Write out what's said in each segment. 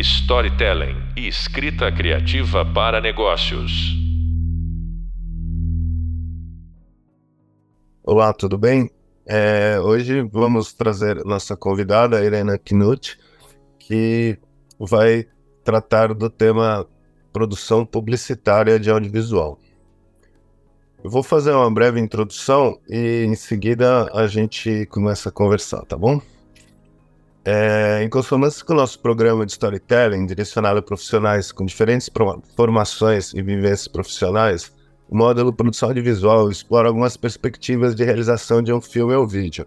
storytelling e escrita criativa para negócios. Olá, tudo bem? É, hoje vamos trazer nossa convidada, Irena Knut, que vai tratar do tema produção publicitária de audiovisual. Eu vou fazer uma breve introdução e em seguida a gente começa a conversar, tá bom? É, em consonância com o nosso programa de storytelling direcionado a profissionais com diferentes formações e vivências profissionais, o módulo produção audiovisual explora algumas perspectivas de realização de um filme ou vídeo.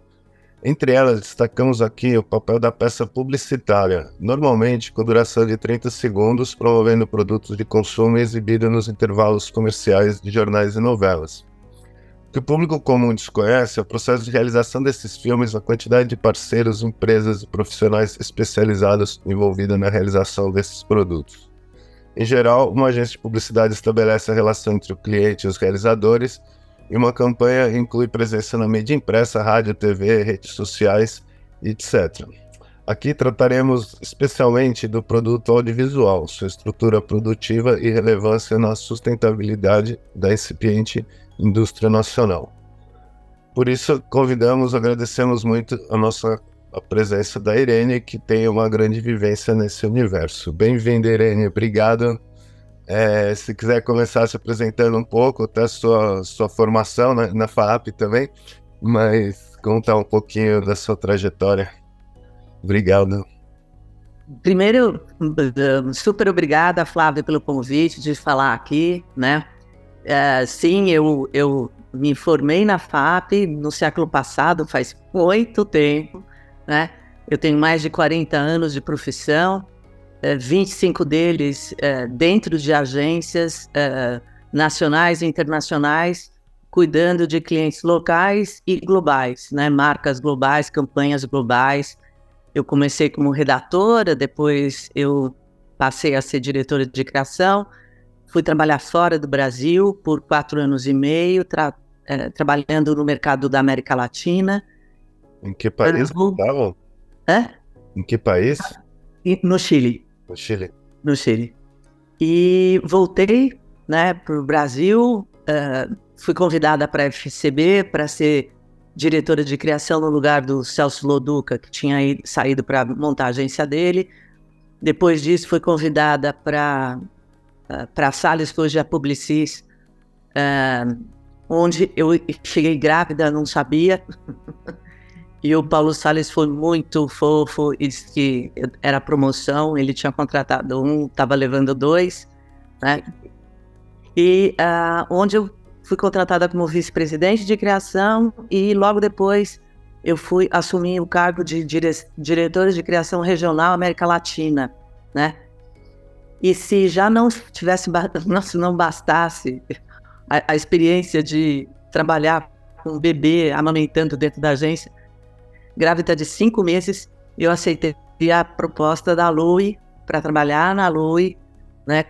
Entre elas, destacamos aqui o papel da peça publicitária, normalmente com duração de 30 segundos, promovendo produtos de consumo exibido nos intervalos comerciais de jornais e novelas. Que o público comum desconhece é o processo de realização desses filmes, a quantidade de parceiros, empresas e profissionais especializados envolvidos na realização desses produtos. Em geral, uma agência de publicidade estabelece a relação entre o cliente e os realizadores, e uma campanha inclui presença na mídia impressa, rádio, TV, redes sociais, etc. Aqui trataremos especialmente do produto audiovisual, sua estrutura produtiva e relevância na sustentabilidade da incipiente indústria nacional. Por isso, convidamos, agradecemos muito a nossa a presença da Irene, que tem uma grande vivência nesse universo. Bem-vinda, Irene, obrigado. É, se quiser começar se apresentando um pouco, até sua, sua formação na, na FAP também, mas contar um pouquinho da sua trajetória. Obrigado. Primeiro, super obrigada, Flávia, pelo convite de falar aqui, né? É, sim, eu, eu me formei na FAP no século passado, faz muito tempo, né? Eu tenho mais de 40 anos de profissão, 25 é, deles é, dentro de agências é, nacionais e internacionais, cuidando de clientes locais e globais, né? marcas globais, campanhas globais. Eu comecei como redatora, depois eu passei a ser diretora de criação, fui trabalhar fora do Brasil por quatro anos e meio, tra trabalhando no mercado da América Latina, em que país estavam? É? Em que país? No Chile. No Chile. No Chile. E voltei né, para o Brasil, uh, fui convidada para a FCB para ser diretora de criação no lugar do Celso Loduca, que tinha saído para montar a agência dele. Depois disso, fui convidada para para a Salles, que hoje é Publicis, uh, onde eu cheguei grávida, não sabia. E o Paulo Salles foi muito fofo e disse que era promoção, ele tinha contratado um, estava levando dois, né? E uh, onde eu fui contratada como vice-presidente de criação e logo depois eu fui assumir o cargo de dire de criação regional América Latina, né? E se já não tivesse, se não bastasse a, a experiência de trabalhar com um bebê amamentando dentro da agência, grávida de cinco meses, eu aceitei a proposta da Lui para trabalhar na Lui, né,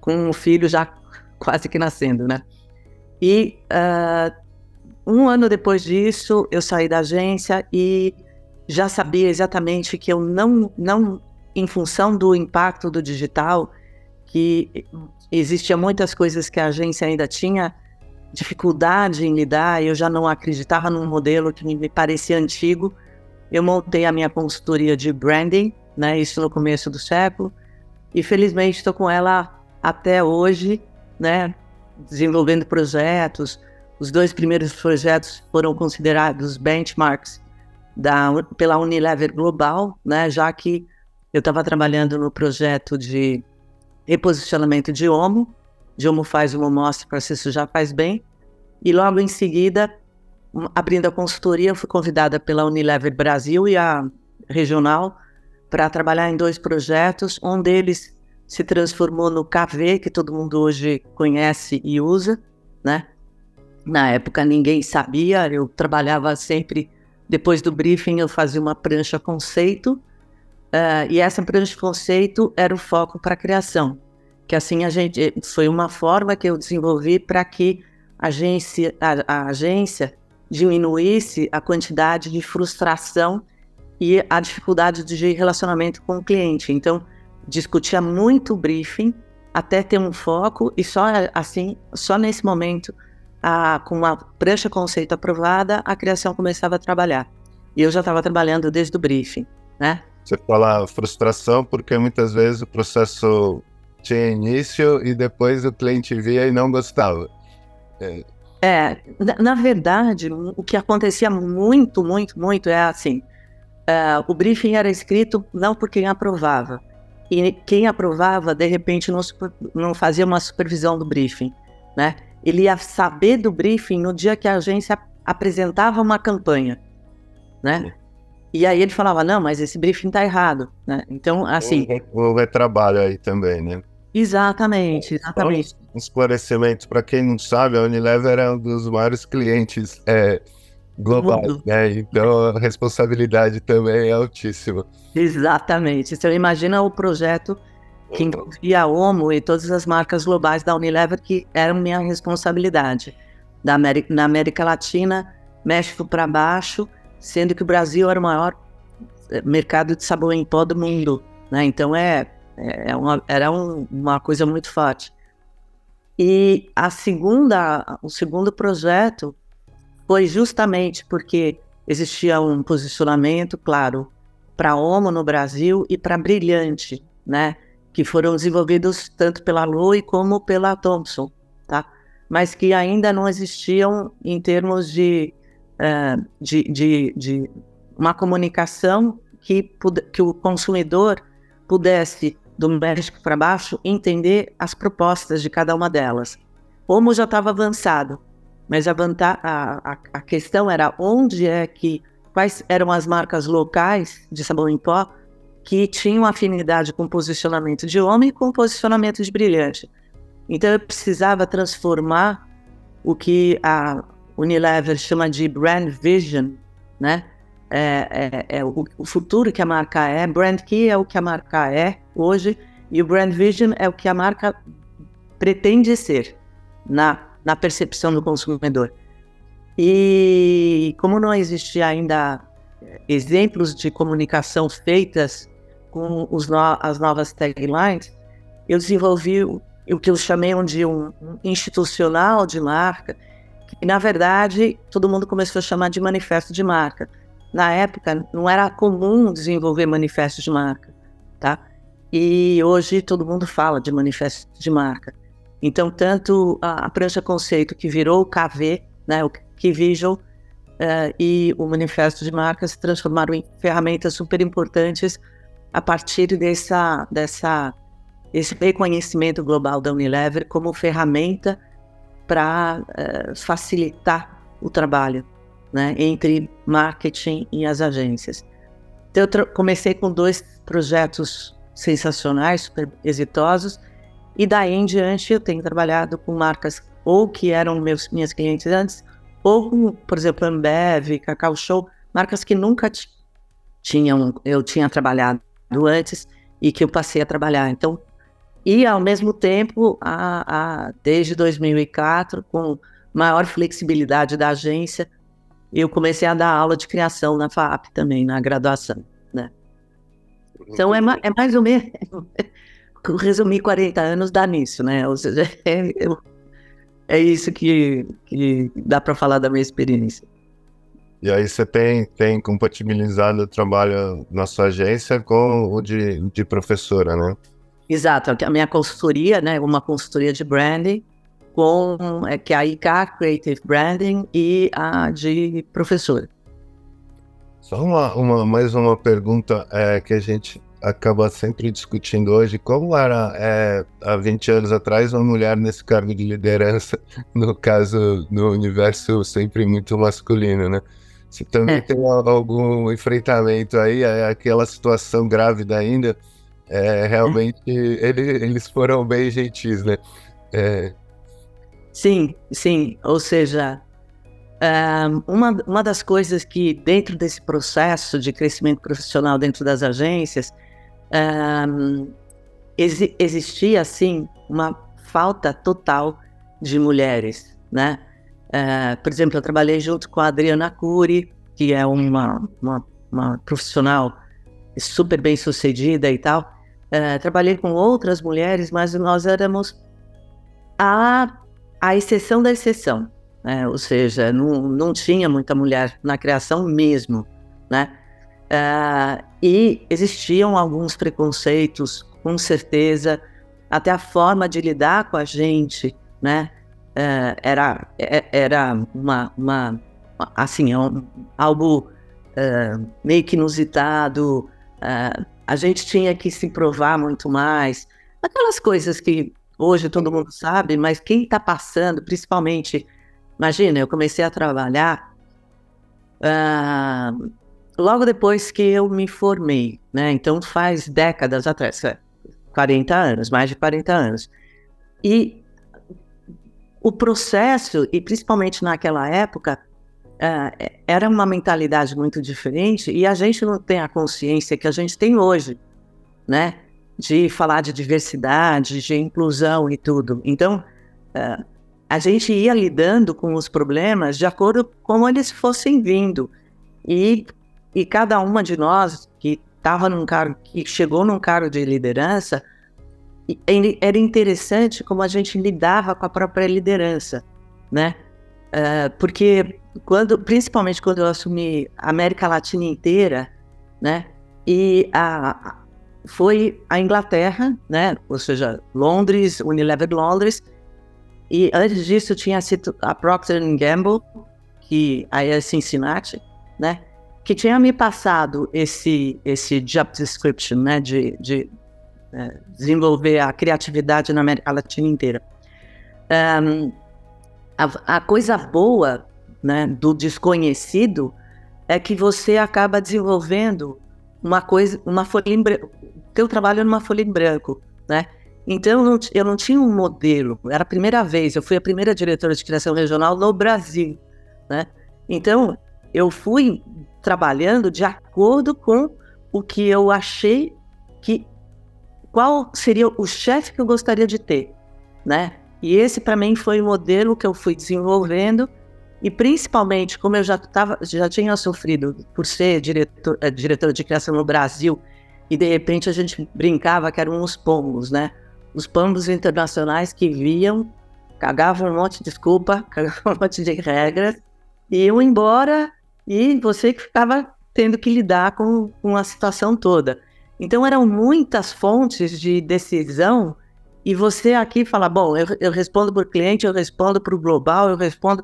com um filho já quase que nascendo, né? E uh, um ano depois disso, eu saí da agência e já sabia exatamente que eu não, não, em função do impacto do digital, que existia muitas coisas que a agência ainda tinha dificuldade em lidar, eu já não acreditava num modelo que me parecia antigo. Eu montei a minha consultoria de branding, né, isso no começo do século, e felizmente estou com ela até hoje, né, desenvolvendo projetos. Os dois primeiros projetos foram considerados benchmarks da, pela Unilever Global, né, já que eu estava trabalhando no projeto de reposicionamento de Omo, de Homo faz, Homo mostra, para se isso já faz bem. E logo em seguida, abrindo a consultoria, fui convidada pela Unilever Brasil e a regional para trabalhar em dois projetos. Um deles se transformou no KV, que todo mundo hoje conhece e usa, né? Na época ninguém sabia, eu trabalhava sempre, depois do briefing eu fazia uma prancha conceito, uh, e essa prancha conceito era o foco para a criação que assim a gente foi uma forma que eu desenvolvi para que a agência, a, a agência diminuísse a quantidade de frustração e a dificuldade de relacionamento com o cliente. Então, discutia muito o briefing até ter um foco e só assim, só nesse momento, a, com a prancha conceito aprovada, a criação começava a trabalhar. E eu já estava trabalhando desde o briefing, né? Você fala frustração porque muitas vezes o processo tinha início e depois o cliente via e não gostava. É, é na, na, verdade, o que acontecia muito, muito, muito é assim: é, o briefing era escrito não por quem aprovava. E quem aprovava, de repente, não, não fazia uma supervisão do briefing, né? Ele ia saber do briefing no dia que a agência apresentava uma campanha, né? E aí ele falava, não, mas esse briefing tá errado, né? Então, assim... O retrabalho aí também, né? Exatamente, exatamente. Um esclarecimento, para quem não sabe, a Unilever é um dos maiores clientes é, globais, né? Então a responsabilidade também é altíssima. Exatamente. Você imagina o projeto que incluía a Omo e todas as marcas globais da Unilever que eram minha responsabilidade. Da América, na América Latina, México para baixo, sendo que o Brasil era o maior eh, mercado de sabão em pó do mundo. Né? Então é, é uma, era um, uma coisa muito forte. E a segunda, o segundo projeto foi justamente porque existia um posicionamento claro para a OMO no Brasil e para Brilhante, né? Que foram desenvolvidos tanto pela Lui como pela Thompson, tá? Mas que ainda não existiam em termos de uh, de, de, de, uma comunicação que, que o consumidor pudesse, do México para baixo, entender as propostas de cada uma delas. Como já estava avançado, mas a, a, a, questão era onde é que, quais eram as marcas locais de sabão em pó que tinham afinidade com posicionamento de homem e com posicionamento de brilhante. Então eu precisava transformar o que a, Unilever chama de brand vision, né? É, é, é o, o, futuro que a marca é, brand key é o que a marca é hoje, e o brand vision é o que a marca pretende ser na, na percepção do consumidor. E como não existia ainda exemplos de comunicação feitas com no, as novas taglines, eu desenvolvi o, o que eu chamei de um, um institucional de marca, e, na verdade, todo mundo começou a chamar de manifesto de marca. Na época, não era comum desenvolver manifestos de marca, tá? E hoje todo mundo fala de manifesto de marca. Então, tanto a, a prancha conceito, que virou o KV, né, o Key Visual, uh, e o manifesto de marca se transformaram em ferramentas super importantes a partir dessa, dessa, esse reconhecimento global da Unilever como ferramenta para uh, eh, facilitar o trabalho né, entre marketing e as agências. Então, eu comecei com dois projetos sensacionais, super exitosos, e daí em diante eu tenho trabalhado com marcas ou que eram meus, minhas clientes antes, ou com, por exemplo, Ambev, Cacau Show, marcas que nunca tinham, eu tinha trabalhado antes e que eu passei a trabalhar. Então, e, ao mesmo tempo, a, a, desde 2004, com maior flexibilidade da agência, eu comecei a dar aula de criação na FAP também, na graduação. Né? Então, é, é mais ou menos. Resumir 40 anos dá nisso, né? Ou seja, é, é isso que, que dá para falar da minha experiência. E aí você tem, tem compatibilizado o trabalho na sua agência com o de, de professora, né? Exato, a minha consultoria, né, uma consultoria de branding, com é, que é a IK Creative Branding e a de professora. Só uma, uma mais uma pergunta é, que a gente acaba sempre discutindo hoje. Como era é, há 20 anos atrás uma mulher nesse cargo de liderança, no caso, no universo sempre muito masculino, né? Você também é. tem algum enfrentamento aí, é aquela situação grávida ainda, é, realmente ele, eles foram bem gentis, né? É... Sim, sim. Ou seja, uma, uma das coisas que dentro desse processo de crescimento profissional dentro das agências um, exi existia assim uma falta total de mulheres, né? Uh, por exemplo, eu trabalhei junto com a Adriana Cury, que é uma, uma, uma profissional super bem sucedida e tal, é, trabalhei com outras mulheres, mas nós éramos a, a exceção da exceção, né? ou seja, não, não tinha muita mulher na criação mesmo, né? É, e existiam alguns preconceitos, com certeza, até a forma de lidar com a gente, né? É, era, é, era uma, uma assim, um, algo meio que inusitado, a gente tinha que se provar muito mais. Aquelas coisas que hoje todo mundo sabe, mas quem está passando, principalmente, imagina, eu comecei a trabalhar uh, logo depois que eu me formei, né? Então faz décadas atrás, 40 anos, mais de 40 anos. E o processo, e principalmente naquela época, uh, era uma mentalidade muito diferente e a gente não tem a consciência que a gente tem hoje, né? De falar de diversidade, de inclusão e tudo. Então, uh, a gente ia lidando com os problemas de acordo com eles fossem vindo. E, e cada uma de nós que estava num cargo, que chegou num cargo de liderança, era interessante como a gente lidava com a própria liderança, né? Uh, porque quando, principalmente quando eu assumi a América Latina inteira, né? E a, foi a Inglaterra, né? Ou seja, Londres, Unilever Londres. E antes disso tinha sido a Procter Gamble, que aí é Cincinnati, né? Que tinha me passado esse esse job description, né? De, de é, desenvolver a criatividade na América Latina inteira. Um, a, a coisa boa né, do desconhecido é que você acaba desenvolvendo uma coisa, uma folha em branco. Teu trabalho é numa folha em branco, né? Então eu não, eu não tinha um modelo. Era a primeira vez. Eu fui a primeira diretora de criação regional no Brasil, né? Então eu fui trabalhando de acordo com o que eu achei que qual seria o chefe que eu gostaria de ter, né? E esse para mim foi o modelo que eu fui desenvolvendo e principalmente, como eu já, tava, já tinha sofrido por ser diretor, é, diretora de criação no Brasil, e de repente a gente brincava que eram uns pombos, né? Os pombos internacionais que viam, cagavam um monte de desculpa, cagavam um monte de regras, e iam embora, e você que ficava tendo que lidar com, com a situação toda. Então eram muitas fontes de decisão, e você aqui fala, bom, eu, eu respondo para o cliente, eu respondo para o global, eu respondo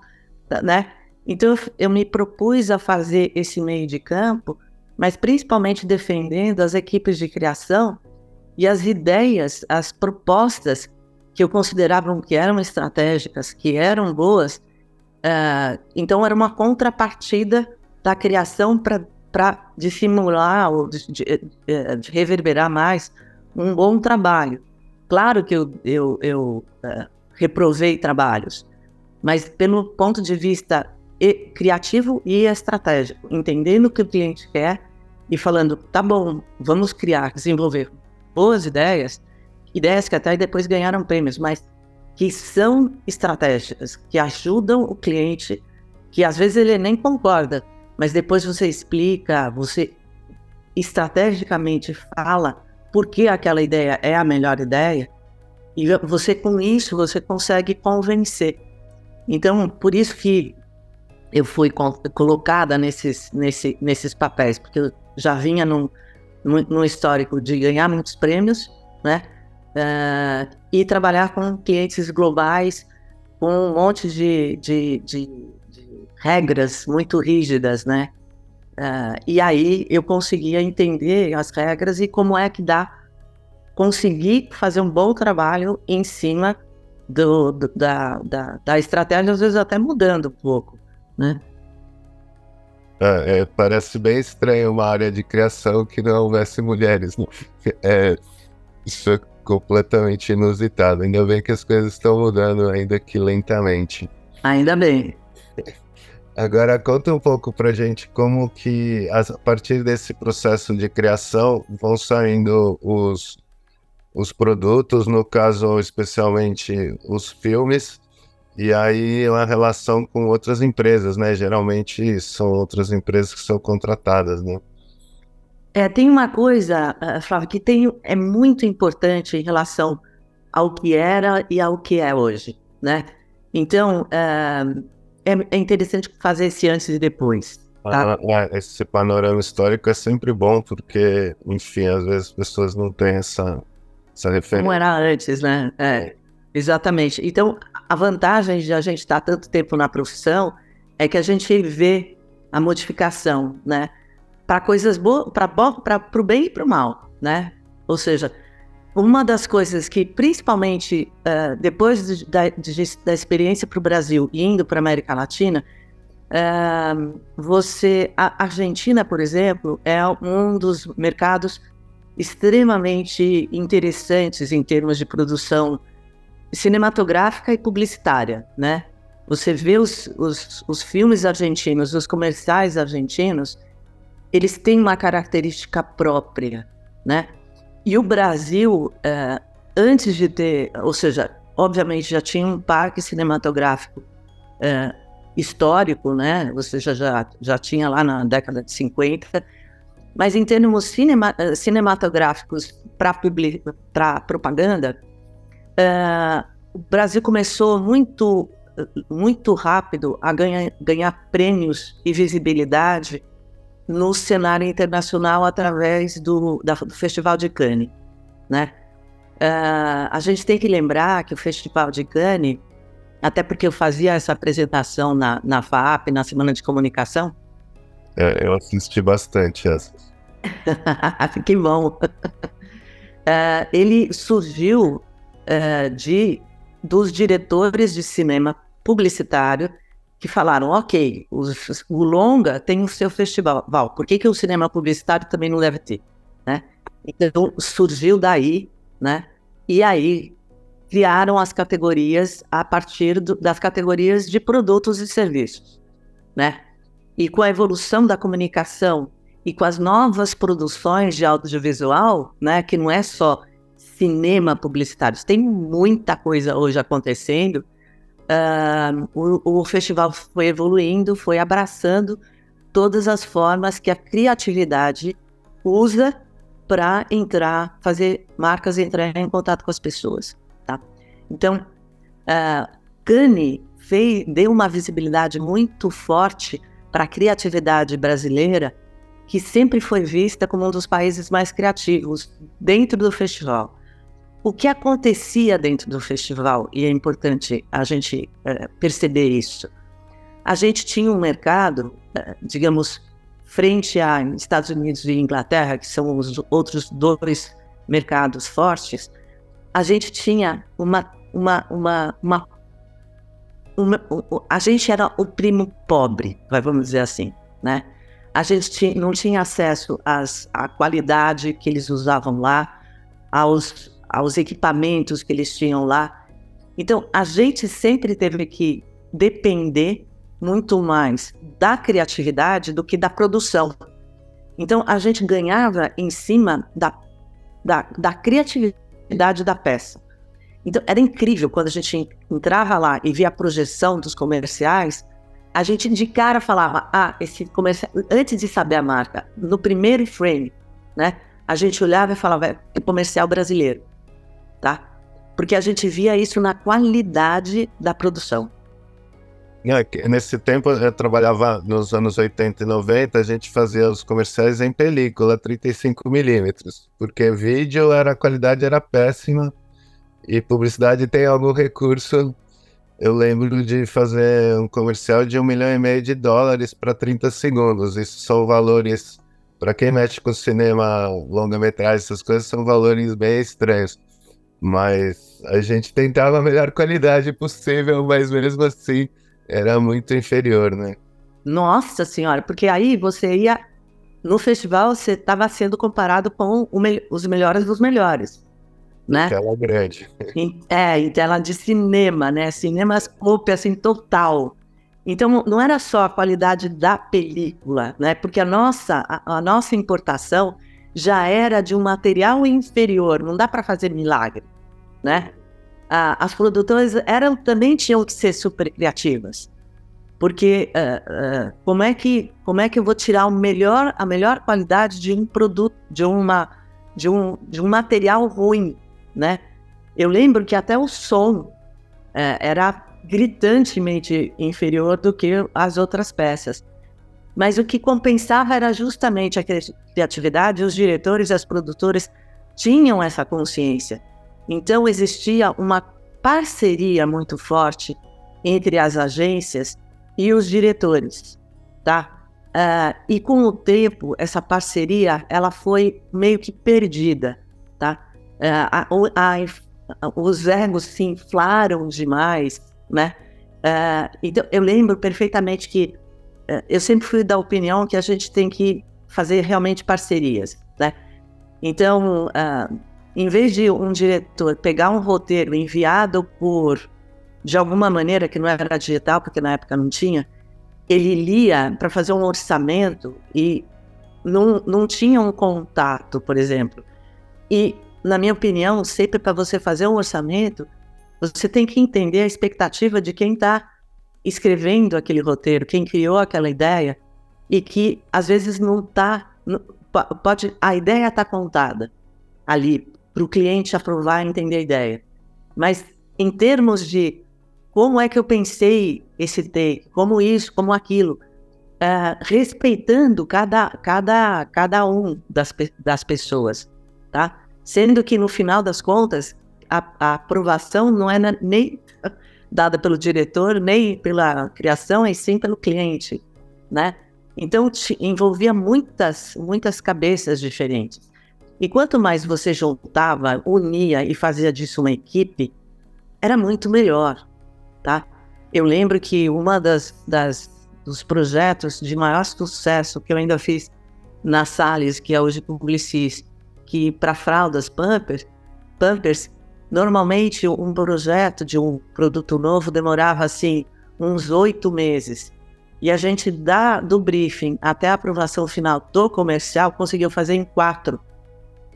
né? Então eu me propus a fazer esse meio de campo, mas principalmente defendendo as equipes de criação e as ideias, as propostas que eu considerava que eram estratégicas, que eram boas. Uh, então era uma contrapartida da criação para dissimular ou de, de, eh, de, reverberar mais um bom trabalho. Claro que eu, eu, eu uh, reprovei trabalhos, mas pelo ponto de vista criativo e estratégico, entendendo o que o cliente quer e falando, tá bom, vamos criar, desenvolver boas ideias, ideias que até depois ganharam prêmios, mas que são estratégicas, que ajudam o cliente, que às vezes ele nem concorda, mas depois você explica, você estrategicamente fala por que aquela ideia é a melhor ideia, e você com isso você consegue convencer. Então, por isso que eu fui colocada nesses, nesse, nesses papéis, porque eu já vinha num, num histórico de ganhar muitos prêmios, né? Uh, e trabalhar com clientes globais, com um monte de, de, de, de regras muito rígidas, né? Uh, e aí eu conseguia entender as regras e como é que dá conseguir fazer um bom trabalho em cima do, do, da, da, da estratégia, às vezes até mudando um pouco, né? É, é, parece bem estranho uma área de criação que não houvesse mulheres. Né? É, isso é completamente inusitado. Ainda bem que as coisas estão mudando, ainda que lentamente. Ainda bem. Agora conta um pouco pra gente como que a partir desse processo de criação vão saindo os os produtos, no caso especialmente os filmes, e aí a relação com outras empresas, né? Geralmente são outras empresas que são contratadas, né? É, tem uma coisa, uh, Flávio, que tem, é muito importante em relação ao que era e ao que é hoje, né? Então, é, é, interessante fazer esse antes e depois. Tá? Ah, ah, esse panorama histórico é sempre bom, porque, enfim, às vezes as pessoas não têm essa, essa referência. Como era antes, né? É, exatamente. Então, a vantagem de a gente estar tanto tempo na profissão é que a gente vê a modificação, né? Para coisas boas, para o bem e para o mal, né? Ou seja, uma das coisas que, principalmente uh, depois de, da, de, da experiência para o Brasil e indo para a América Latina, uh, você, a Argentina, por exemplo, é um dos mercados extremamente interessantes em termos de produção cinematográfica e publicitária, né? Você vê os, os, os filmes argentinos, os comerciais argentinos, eles têm uma característica própria, né? E o Brasil, é, antes de ter, ou seja, obviamente já tinha um parque cinematográfico é, histórico, né? Você já, já, já tinha lá na década de 50, mas em termos cinema, é, cinematográficos para propaganda, é, o Brasil começou muito muito rápido a ganhar, ganhar prêmios e visibilidade no cenário internacional através do, da, do Festival de Cannes, né? Uh, a gente tem que lembrar que o Festival de Cannes, até porque eu fazia essa apresentação na, na FAP, na Semana de Comunicação. É, eu assisti bastante essas. que bom. Uh, ele surgiu uh, de dos diretores de cinema publicitário que falaram, ok, o longa tem o seu festival, por que, que o cinema publicitário também não deve ter? Né? Então surgiu daí, né? E aí criaram as categorias a partir do, das categorias de produtos e serviços, né? E com a evolução da comunicação e com as novas produções de audiovisual, né, que não é só cinema publicitário, tem muita coisa hoje acontecendo uh, o, o festival foi evoluindo, foi abraçando todas as formas que a criatividade usa para entrar, fazer marcas entrar em contato com as pessoas, tá? Então, uh, Cannes fez, deu uma visibilidade muito forte para a criatividade brasileira, que sempre foi vista como um dos países mais criativos dentro do festival. O que acontecia dentro do festival, e é importante a gente é, perceber isso, a gente tinha um mercado, é, digamos, frente a Estados Unidos e Inglaterra, que são os outros dois mercados fortes, a gente tinha uma, uma, uma, uma, a gente era o primo pobre, vamos dizer assim, né? A gente tinha, não tinha acesso às, à qualidade que eles usavam lá, aos aos equipamentos que eles tinham lá. Então, a gente sempre teve que depender muito mais da criatividade do que da produção. Então, a gente ganhava em cima da, da, da criatividade da peça. Então, era incrível quando a gente entrava lá e via a projeção dos comerciais, a gente de cara falava, ah, esse comercial, antes de saber a marca, no primeiro frame, né, a gente olhava e falava, é comercial brasileiro tá? Porque a gente via isso na qualidade da produção. É, nesse tempo eu trabalhava nos anos 80 e 90, a gente fazia os comerciais em película 35 milímetros, porque vídeo era a qualidade era péssima e publicidade tem algum recurso. Eu lembro de fazer um comercial de um milhão e meio de dólares para 30 segundos. Isso são valores para quem mexe com cinema, longa-metragem, essas coisas são valores bem estranhos. Mas a gente tentava a melhor qualidade possível, mas mesmo assim era muito inferior, né? Nossa senhora, porque aí você ia no festival, você estava sendo comparado com me os melhores dos melhores, né? Em tela grande. Em, é, em tela de cinema, né? Cinemascope, assim, total. Então, não era só a qualidade da película, né? Porque a nossa, a, a nossa importação já era de um material inferior, não dá para fazer milagre, né? Ah, as produtoras eram também tinham que ser super criativas. Porque uh, uh, como, é que, como é que eu vou tirar o melhor, a melhor qualidade de um produto, de, uma, de, um, de um material ruim, né? Eu lembro que até o som uh, era gritantemente inferior do que as outras peças. Mas o que compensava era justamente a criatividade, os diretores e as produtoras tinham essa consciência. Então existia uma parceria muito forte entre as agências e os diretores, tá? Uh, e com o tempo essa parceria ela foi meio que perdida, tá? Uh, a, a, os egos se inflaram demais, né? Uh, então eu lembro perfeitamente que eu sempre fui da opinião que a gente tem que fazer realmente parcerias, né? Então, em vez de um diretor pegar um roteiro enviado por de alguma maneira, que não era digital, porque na época não tinha, ele lia para fazer um orçamento e não, não tinha um contato, por exemplo. E, na minha opinião, sempre para você fazer um orçamento, você tem que entender a expectativa de quem está escrevendo aquele roteiro, quem criou aquela ideia, e que às vezes não está. Pode, a ideia está contada ali para o cliente aprovar e entender a ideia. Mas em termos de como é que eu pensei esse take, como isso, como aquilo, uh, respeitando cada, cada, cada um das, das pessoas, tá? Sendo que no final das contas, a, a aprovação não é nem dada pelo diretor, nem pela criação, e sim pelo cliente, né? Então, envolvia muitas, muitas cabeças diferentes. E quanto mais você juntava, unia e fazia disso uma equipe, era muito melhor tá? Eu lembro que uma das, das dos projetos de maior sucesso que eu ainda fiz na Salles, que é hoje Publicis, que para fraldas Pampers, Pampers, normalmente um projeto de um produto novo demorava assim uns oito meses. E a gente dá do briefing até a aprovação final do comercial conseguiu fazer em quatro,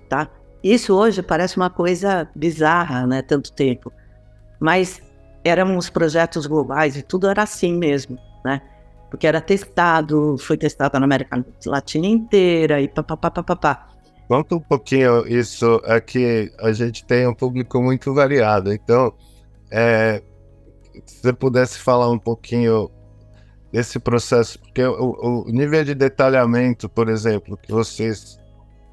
tá? Isso hoje parece uma coisa bizarra, né? Tanto tempo. Mas eram os projetos globais e tudo era assim mesmo, né? Porque era testado, foi testado na América Latina inteira e papapá. Conta um pouquinho isso, é que a gente tem um público muito variado, então, é, se você pudesse falar um pouquinho desse processo, porque o, o nível de detalhamento, por exemplo, que vocês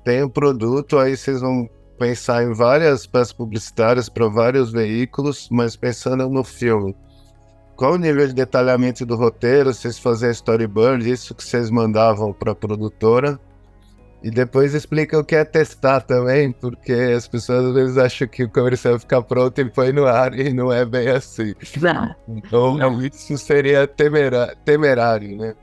têm o produto, aí vocês vão pensar em várias peças publicitárias para vários veículos, mas pensando no filme. Qual o nível de detalhamento do roteiro? Vocês faziam storyboard, isso que vocês mandavam para a produtora? E depois explica o que é testar também, porque as pessoas às vezes acham que o comercial vai ficar pronto e põe no ar e não é bem assim. Não. Então isso seria temera temerário, né?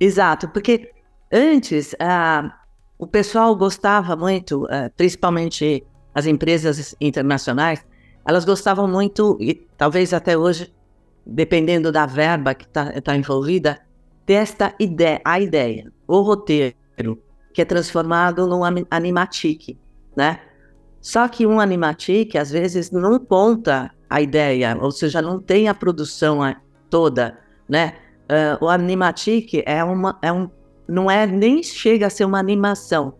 Exato, porque antes a, o pessoal gostava muito, eh, principalmente as empresas internacionais, elas gostavam muito, e talvez até hoje, dependendo da verba que está tá envolvida, desta ideia, a ideia, o roteiro, que é transformado num animatic, né? Só que um animatic, às vezes, não conta a ideia, ou seja, não tem a produção toda, né? Uh, o animatic é, uma, é um não é nem chega a ser uma animação.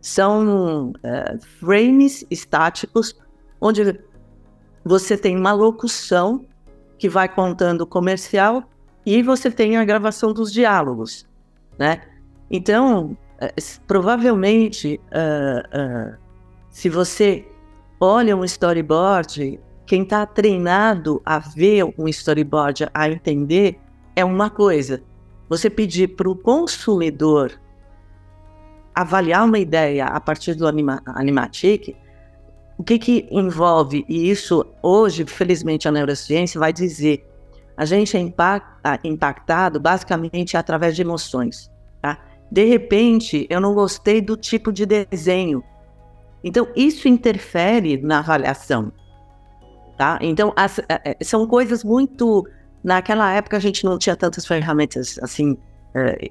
São uh, frames estáticos onde você tem uma locução que vai contando o comercial e você tem a gravação dos diálogos, né? Então, uh, provavelmente, uh, se você olha um storyboard, quem está treinado a ver um storyboard, a entender, é uma coisa você pedir para o consumidor avaliar uma ideia a partir do anima, Animatic, o que, que envolve, e isso hoje, felizmente, a neurociência vai dizer, a gente é impactado basicamente através de emoções. De repente, eu não gostei do tipo de desenho. Então, isso interfere na avaliação. Tá? Então, as, é, é, são coisas muito Naquela época a gente não tinha tantas ferramentas assim é,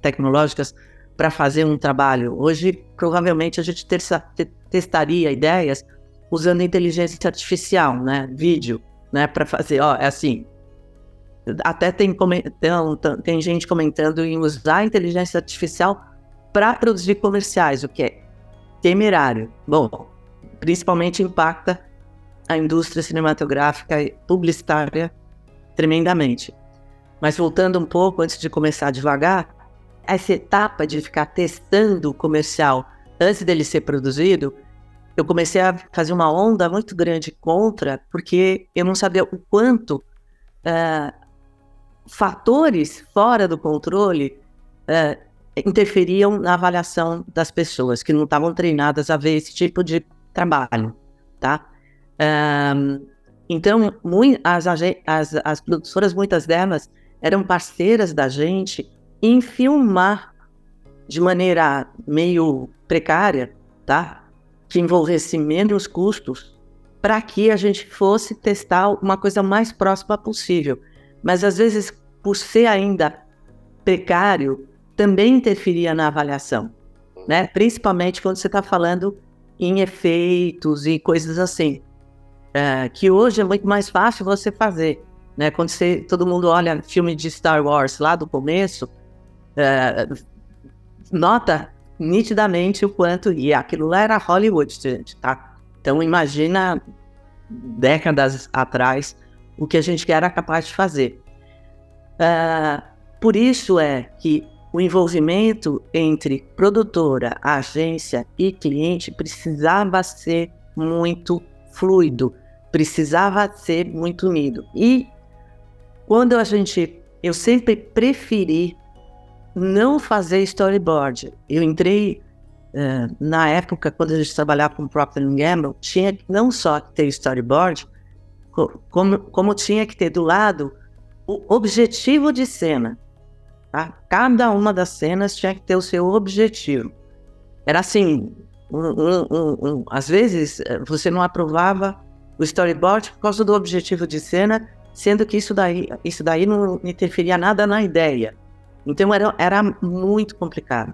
tecnológicas para fazer um trabalho. Hoje, provavelmente, a gente terça, testaria ideias usando inteligência artificial, né? Vídeo, né? Para fazer, ó, é assim. Até tem, tem, gente comentando em usar a inteligência artificial para produzir comerciais, o que é temerário. Bom, principalmente impacta a indústria cinematográfica e publicitária tremendamente. Mas voltando um pouco, antes de começar devagar, essa etapa de ficar testando o comercial antes dele ser produzido, eu comecei a fazer uma onda muito grande contra, porque eu não sabia o quanto uh, fatores fora do controle uh, interferiam na avaliação das pessoas que não estavam treinadas a ver esse tipo de trabalho, tá? Um, então, as, as, as produtoras, muitas delas, eram parceiras da gente em filmar de maneira meio precária, tá? Que envolvesse menos custos, para que a gente fosse testar uma coisa mais próxima possível. Mas às vezes, por ser ainda precário, também interferia na avaliação, né? Principalmente quando você está falando em efeitos e coisas assim, é, que hoje é muito mais fácil você fazer, né? Quando você, todo mundo olha filme de Star Wars lá do começo, é, nota nitidamente o quanto e aquilo lá era Hollywood, gente, tá? Então imagina décadas atrás o que a gente era capaz de fazer. Uh, por isso é que o envolvimento entre produtora, agência e cliente precisava ser muito fluido, precisava ser muito unido. E quando a gente, eu sempre preferi não fazer storyboard. Eu entrei uh, na época quando a gente trabalhava com Procter Gamble, tinha não só que ter storyboard, como, como tinha que ter do lado o objetivo de cena. Tá? Cada uma das cenas tinha que ter o seu objetivo. Era assim, um, um, um, às vezes eh, você não aprovava o storyboard por causa do objetivo de cena, sendo que isso daí, isso daí não interferia nada na ideia. Então era, era muito complicado.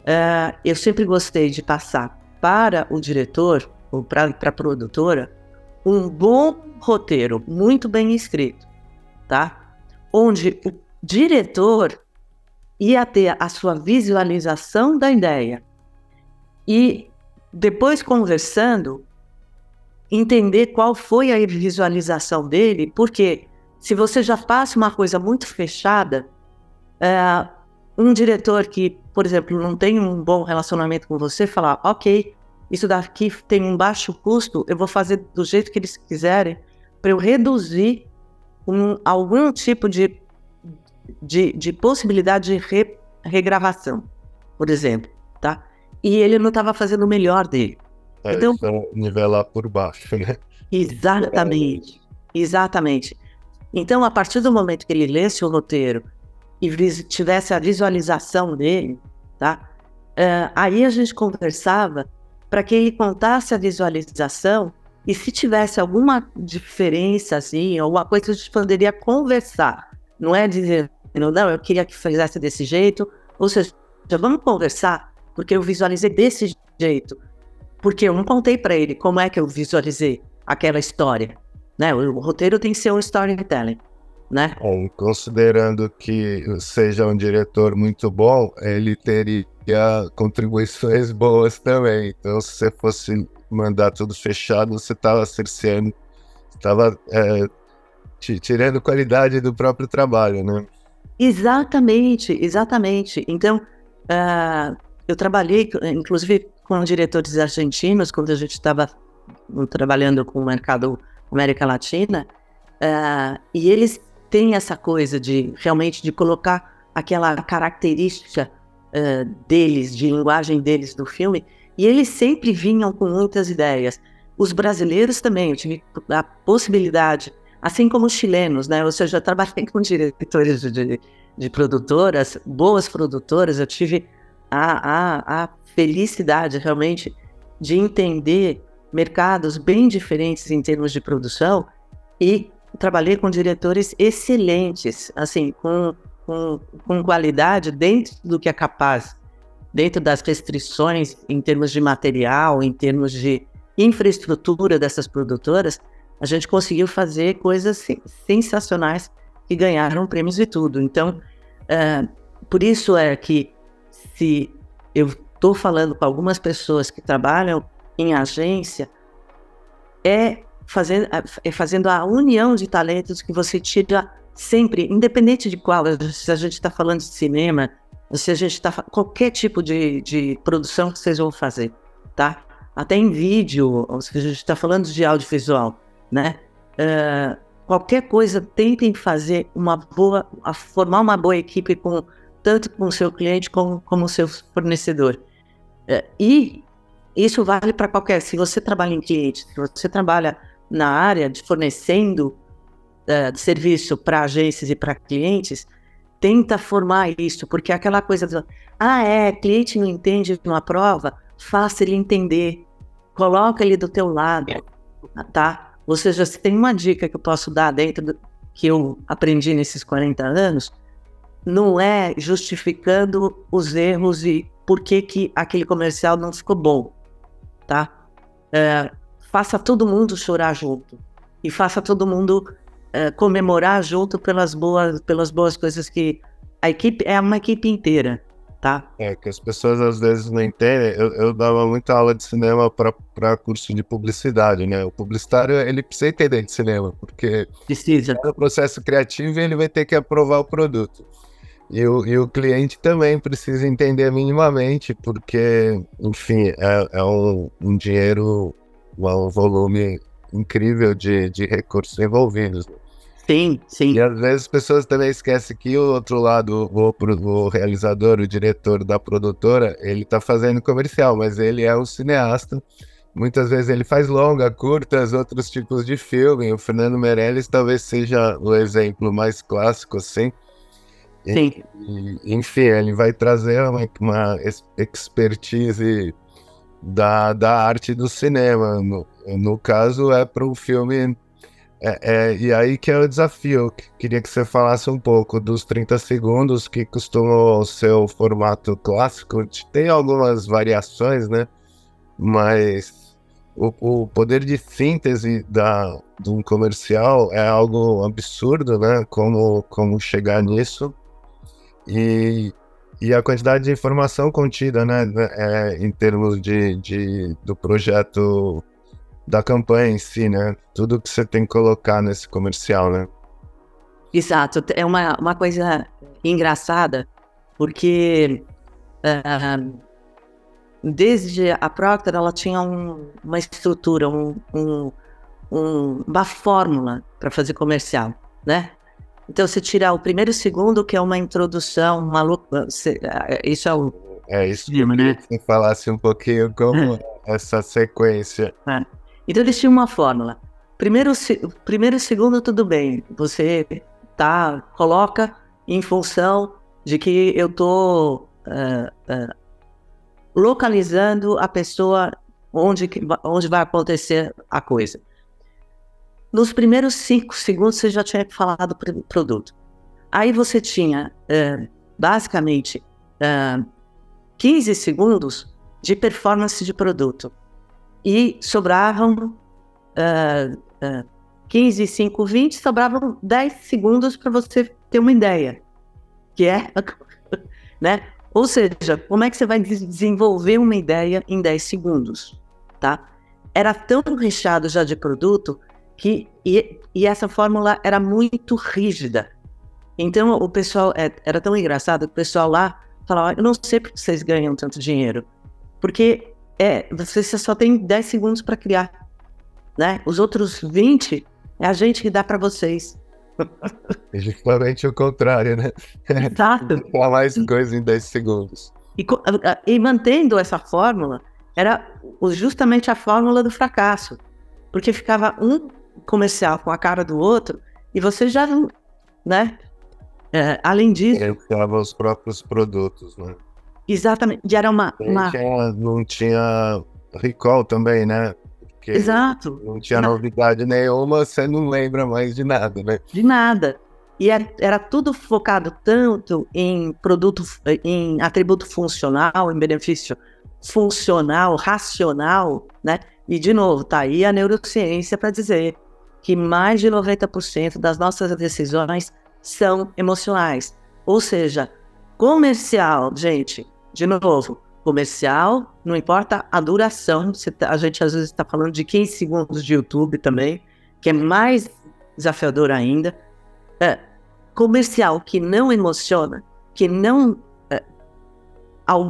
Uh, eu sempre gostei de passar para o diretor ou para a produtora um bom roteiro, muito bem escrito, tá? Onde o diretor ia ter a sua visualização da ideia e depois conversando entender qual foi a visualização dele, porque se você já passa uma coisa muito fechada, é, um diretor que, por exemplo, não tem um bom relacionamento com você, falar, ok, isso daqui tem um baixo custo, eu vou fazer do jeito que eles quiserem, para eu reduzir um, algum tipo de de, de possibilidade de re, regravação, por exemplo, tá? E ele não estava fazendo o melhor dele. É, então, nivelar por baixo, né? Exatamente, exatamente. Então, a partir do momento que ele lesse o roteiro e tivesse a visualização dele, tá? Uh, aí a gente conversava para que ele contasse a visualização e se tivesse alguma diferença, assim, alguma coisa, a gente poderia conversar. Não é dizer, não, eu queria que fizesse desse jeito. Ou seja, vamos conversar, porque eu visualizei desse jeito. Porque eu não contei para ele como é que eu visualizei aquela história. Né? O, roteiro tem que ser um storytelling. Né? Bom, considerando que seja um diretor muito bom, ele teria contribuições boas também. Então, se você fosse mandar tudo fechado, você estava cerceando, estava é, tirando qualidade do próprio trabalho, né? Exatamente, exatamente. Então, uh, eu trabalhei, inclusive, com diretores argentinos, quando a gente estava trabalhando com o mercado América Latina, uh, e eles têm essa coisa de realmente de colocar aquela característica uh, deles, de linguagem deles do filme, e eles sempre vinham com muitas ideias. Os brasileiros também, eu tive a possibilidade assim como os chilenos, né? Ou seja, eu trabalhei com diretores de, de produtoras, boas produtoras, eu tive a, a, a felicidade realmente de entender mercados bem diferentes em termos de produção e trabalhei com diretores excelentes, assim, com, com, com qualidade dentro do que é capaz, dentro das restrições em termos de material, em termos de infraestrutura dessas produtoras, a gente conseguiu fazer coisas sensacionais que ganharam prêmios e tudo. Então, uh, por isso é que se eu estou falando com algumas pessoas que trabalham em agência, é fazendo, é fazendo a união de talentos que você tira sempre, independente de qual, se a gente está falando de cinema, se a gente está qualquer tipo de, de produção que vocês vão fazer, tá? Até em vídeo, se a gente está falando de audiovisual, né? Uh, qualquer coisa, tentem fazer uma boa, formar uma boa equipe com tanto com o seu cliente como com o seu fornecedor. Uh, e isso vale para qualquer. Se você trabalha em cliente, se você trabalha na área de fornecendo uh, serviço para agências e para clientes, tenta formar isso, porque aquela coisa ah, é, cliente não entende uma prova, faça ele entender, coloca ele do teu lado, tá? Ou seja, se tem uma dica que eu posso dar dentro do que eu aprendi nesses 40 anos, não é justificando os erros e por que, que aquele comercial não ficou bom, tá? É, faça todo mundo chorar junto e faça todo mundo é, comemorar junto pelas boas, pelas boas coisas que a equipe é uma equipe inteira, tá? É que as pessoas às vezes não entendem. Eu, eu dava muita aula de cinema para curso de publicidade, né? O publicitário ele precisa entender de cinema porque precisa. No processo criativo ele vai ter que aprovar o produto. E o, e o cliente também precisa entender minimamente, porque, enfim, é, é um, um dinheiro, um volume incrível de, de recursos envolvidos. Sim, sim. E às vezes as pessoas também esquecem que o outro lado, o, o realizador, o diretor da produtora, ele tá fazendo comercial, mas ele é o cineasta. Muitas vezes ele faz longa, curtas, outros tipos de filme. O Fernando Meirelles talvez seja o exemplo mais clássico, assim. Sim. E, enfim, ele vai trazer uma, uma expertise da, da arte do cinema. No, no caso, é para um filme é, é, e aí que é o desafio. Queria que você falasse um pouco dos 30 segundos, que costumam ser o formato clássico. Tem algumas variações, né? Mas o, o poder de síntese da, de um comercial é algo absurdo, né? Como, como chegar nisso. E, e a quantidade de informação contida, né? É, em termos de, de, do projeto da campanha em si, né? Tudo que você tem que colocar nesse comercial, né? Exato. É uma, uma coisa engraçada, porque uh, desde a Procter ela tinha um, uma estrutura, um, um, um uma fórmula para fazer comercial, né? Então, você tira o primeiro e o segundo, que é uma introdução, uma é, isso é o. É isso que né? você falasse um pouquinho como essa sequência. É. Então eles tinham uma fórmula. Primeiro, primeiro e segundo, tudo bem. Você tá, coloca em função de que eu tô uh, uh, localizando a pessoa onde, onde vai acontecer a coisa. Nos primeiros cinco segundos você já tinha falado do produto. Aí você tinha, uh, basicamente, 15 segundos de performance de produto e sobravam uh, uh, 15, 5, 20, sobravam 10 segundos para você ter uma ideia. Que é, né? Ou seja, como é que você vai desenvolver uma ideia em 10 segundos, tá? Era tão recheado já de produto que e, e essa fórmula era muito rígida. Então o pessoal é, era tão engraçado que o pessoal lá falava: "Eu não sei porque vocês ganham tanto dinheiro, porque é, você só tem 10 segundos para criar. Né? Os outros 20 é a gente que dá para vocês. É justamente o contrário, né? Exato. Falar mais coisa em 10 segundos. E, e, mantendo essa fórmula, era justamente a fórmula do fracasso. Porque ficava um comercial com a cara do outro e você já. Né? É, além disso. Ele criava os próprios produtos, né? Exatamente. E era uma. uma... Tinha, não tinha recall também, né? Porque Exato. Não tinha novidade nenhuma, você não lembra mais de nada, né? De nada. E era, era, tudo focado tanto em produto, em atributo funcional, em benefício funcional, racional, né? E de novo, tá aí a neurociência para dizer que mais de 90% das nossas decisões são emocionais. Ou seja, comercial, gente, de novo, comercial, não importa a duração, tá, a gente às vezes está falando de 15 segundos de YouTube também, que é mais desafiador ainda. É, comercial que não emociona, que não é,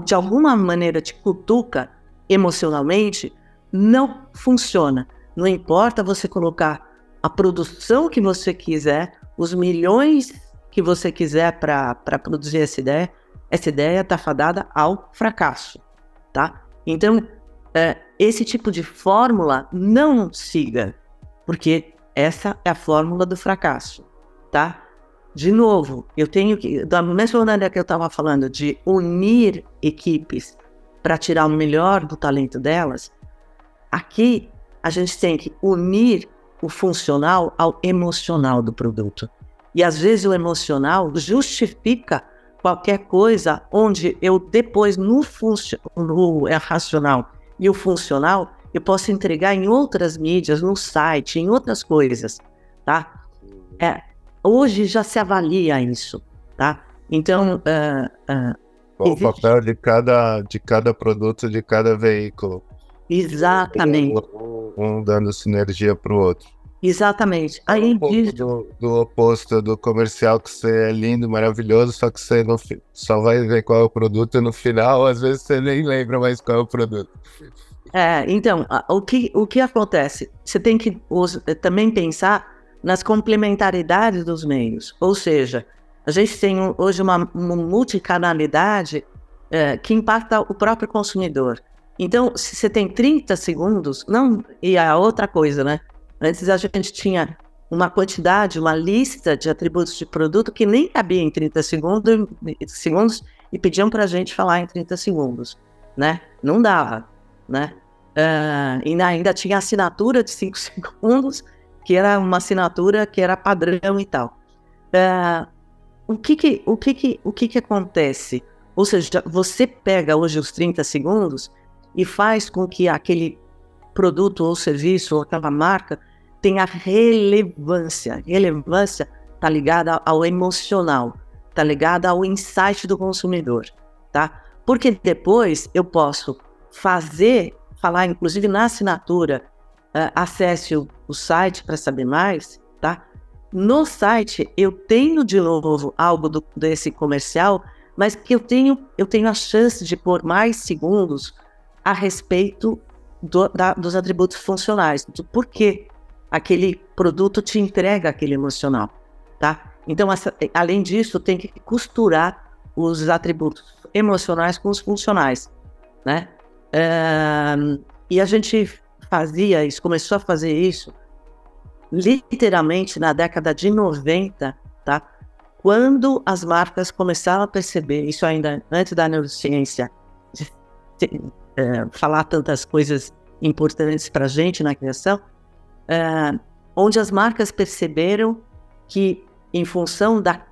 de alguma maneira te cutuca emocionalmente, não funciona. Não importa você colocar a produção que você quiser, os milhões que você quiser para produzir essa ideia, essa ideia está fadada ao fracasso, tá? Então, é, esse tipo de fórmula não siga, porque essa é a fórmula do fracasso, tá? De novo, eu tenho que, da mesma maneira que eu estava falando, de unir equipes para tirar o melhor do talento delas, aqui a gente tem que unir o funcional ao emocional do produto. E às vezes o emocional justifica qualquer coisa onde eu depois no, no é racional e o funcional eu posso entregar em outras mídias, no site, em outras coisas, tá? É, hoje já se avalia isso, tá? Então, uh, uh, o existe... papel de cada de cada produto, de cada veículo. Exatamente. Um, um dando sinergia para o outro. Exatamente. Aí um diz... do, do, oposto do comercial que você é lindo, maravilhoso, só que você não, só vai ver qual é o produto e no final, às vezes você nem lembra mais qual é o produto. É, então, o que, o que acontece? Você tem que também pensar nas complementaridades dos meios. Ou seja, a gente tem hoje uma, uma multicanalidade é, que impacta o próprio consumidor. Então, se você tem 30 segundos, não. E a outra coisa, né? Antes a gente tinha uma quantidade, uma lista de atributos de produto que nem cabia em 30 segundos, segundos e pediam para a gente falar em 30 segundos, né? Não dava, né? Uh, e ainda tinha assinatura de 5 segundos, que era uma assinatura que era padrão e tal. Uh, o que que, o que que, o que que acontece? Ou seja, você pega hoje os 30 segundos e faz com que aquele produto ou serviço ou aquela marca tem a relevância. Relevância está ligada ao emocional, está ligada ao insight do consumidor, tá? Porque depois eu posso fazer, falar inclusive na assinatura, uh, acesse o, o site para saber mais, tá? No site eu tenho de novo algo do, desse comercial, mas que eu tenho, eu tenho a chance de pôr mais segundos a respeito do, da, dos atributos funcionais, do porquê aquele produto te entrega aquele emocional, tá? Então, essa, além disso, tem que costurar os atributos emocionais com os funcionais, né? É, e a gente fazia isso, começou a fazer isso literalmente na década de 90, tá? Quando as marcas começaram a perceber, isso ainda antes da neurociência, de, de, é, falar tantas coisas importantes para a gente na criação, uh, onde as marcas perceberam que, em função da,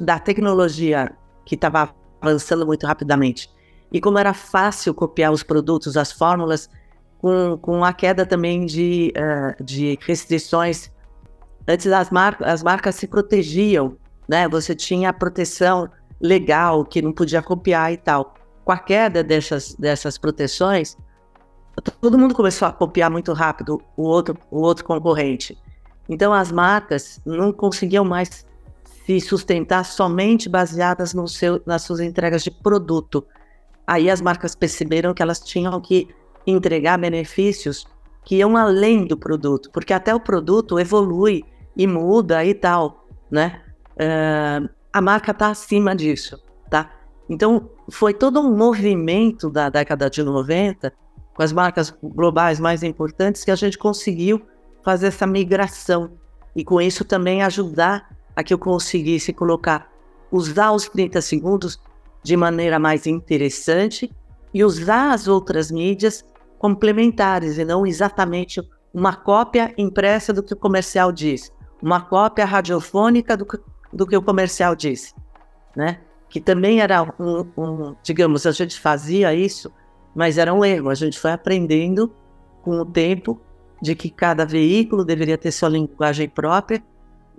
da tecnologia que estava avançando muito rapidamente, e como era fácil copiar os produtos, as fórmulas, com, com a queda também de, uh, de restrições. Antes as, mar as marcas se protegiam, né? Você tinha a proteção legal que não podia copiar e tal. Com a queda dessas, dessas proteções, todo mundo começou a copiar muito rápido o outro, o outro concorrente. Então as marcas não conseguiam mais se sustentar somente baseadas no seu, nas suas entregas de produto. Aí as marcas perceberam que elas tinham que entregar benefícios que iam além do produto, porque até o produto evolui e muda e tal, né? Uh, a marca está acima disso, tá? Então foi todo um movimento da década de 90 com as marcas globais mais importantes que a gente conseguiu fazer essa migração e com isso também ajudar a que eu conseguisse colocar, usar os 30 segundos de maneira mais interessante e usar as outras mídias complementares e não exatamente uma cópia impressa do que o comercial diz, uma cópia radiofônica do que, do que o comercial diz, né? Que também era um, um, digamos, a gente fazia isso mas era um erro. A gente foi aprendendo com o tempo de que cada veículo deveria ter sua linguagem própria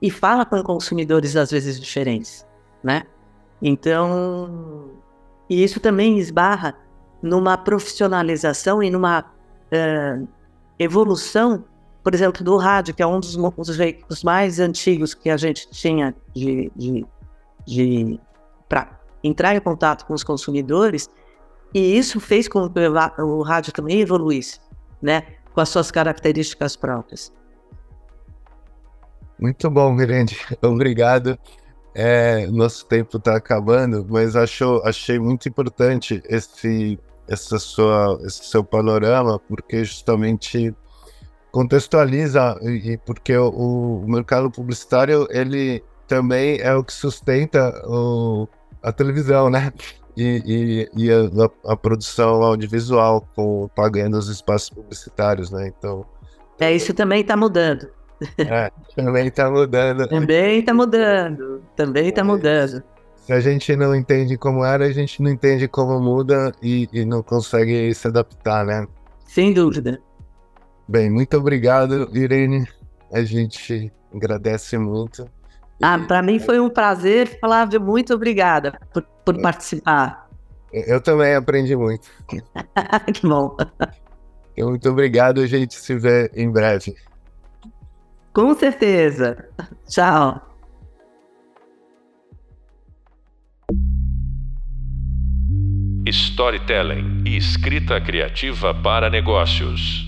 e fala com consumidores às vezes diferentes, né? Então, e isso também esbarra numa profissionalização e numa uh, evolução, por exemplo, do rádio, que é um dos, dos veículos mais antigos que a gente tinha de, de, de para entrar em contato com os consumidores, e isso fez com que o rádio também evoluísse, né, com as suas características próprias. Muito bom, Mirende. Obrigado. É, nosso tempo está acabando, mas achei muito importante esse, essa sua, esse seu panorama, porque justamente contextualiza e porque o, o mercado publicitário ele também é o que sustenta o, a televisão, né? E, e, e a, a, produção audiovisual com pagando os espaços publicitários, né? Então é isso também está mudando. É, também está mudando. Também está mudando. Também está mudando. Se a gente não entende como era, a gente não entende como muda e, e não consegue se adaptar, né? Sem dúvida. Bem, muito obrigado, Irene. A gente agradece muito. Ah, para mim foi um prazer. Flávio, muito obrigada por, por participar. Eu também aprendi muito. que bom. Muito obrigado, a gente se vê em breve. Com certeza. Tchau. Storytelling e escrita criativa para negócios.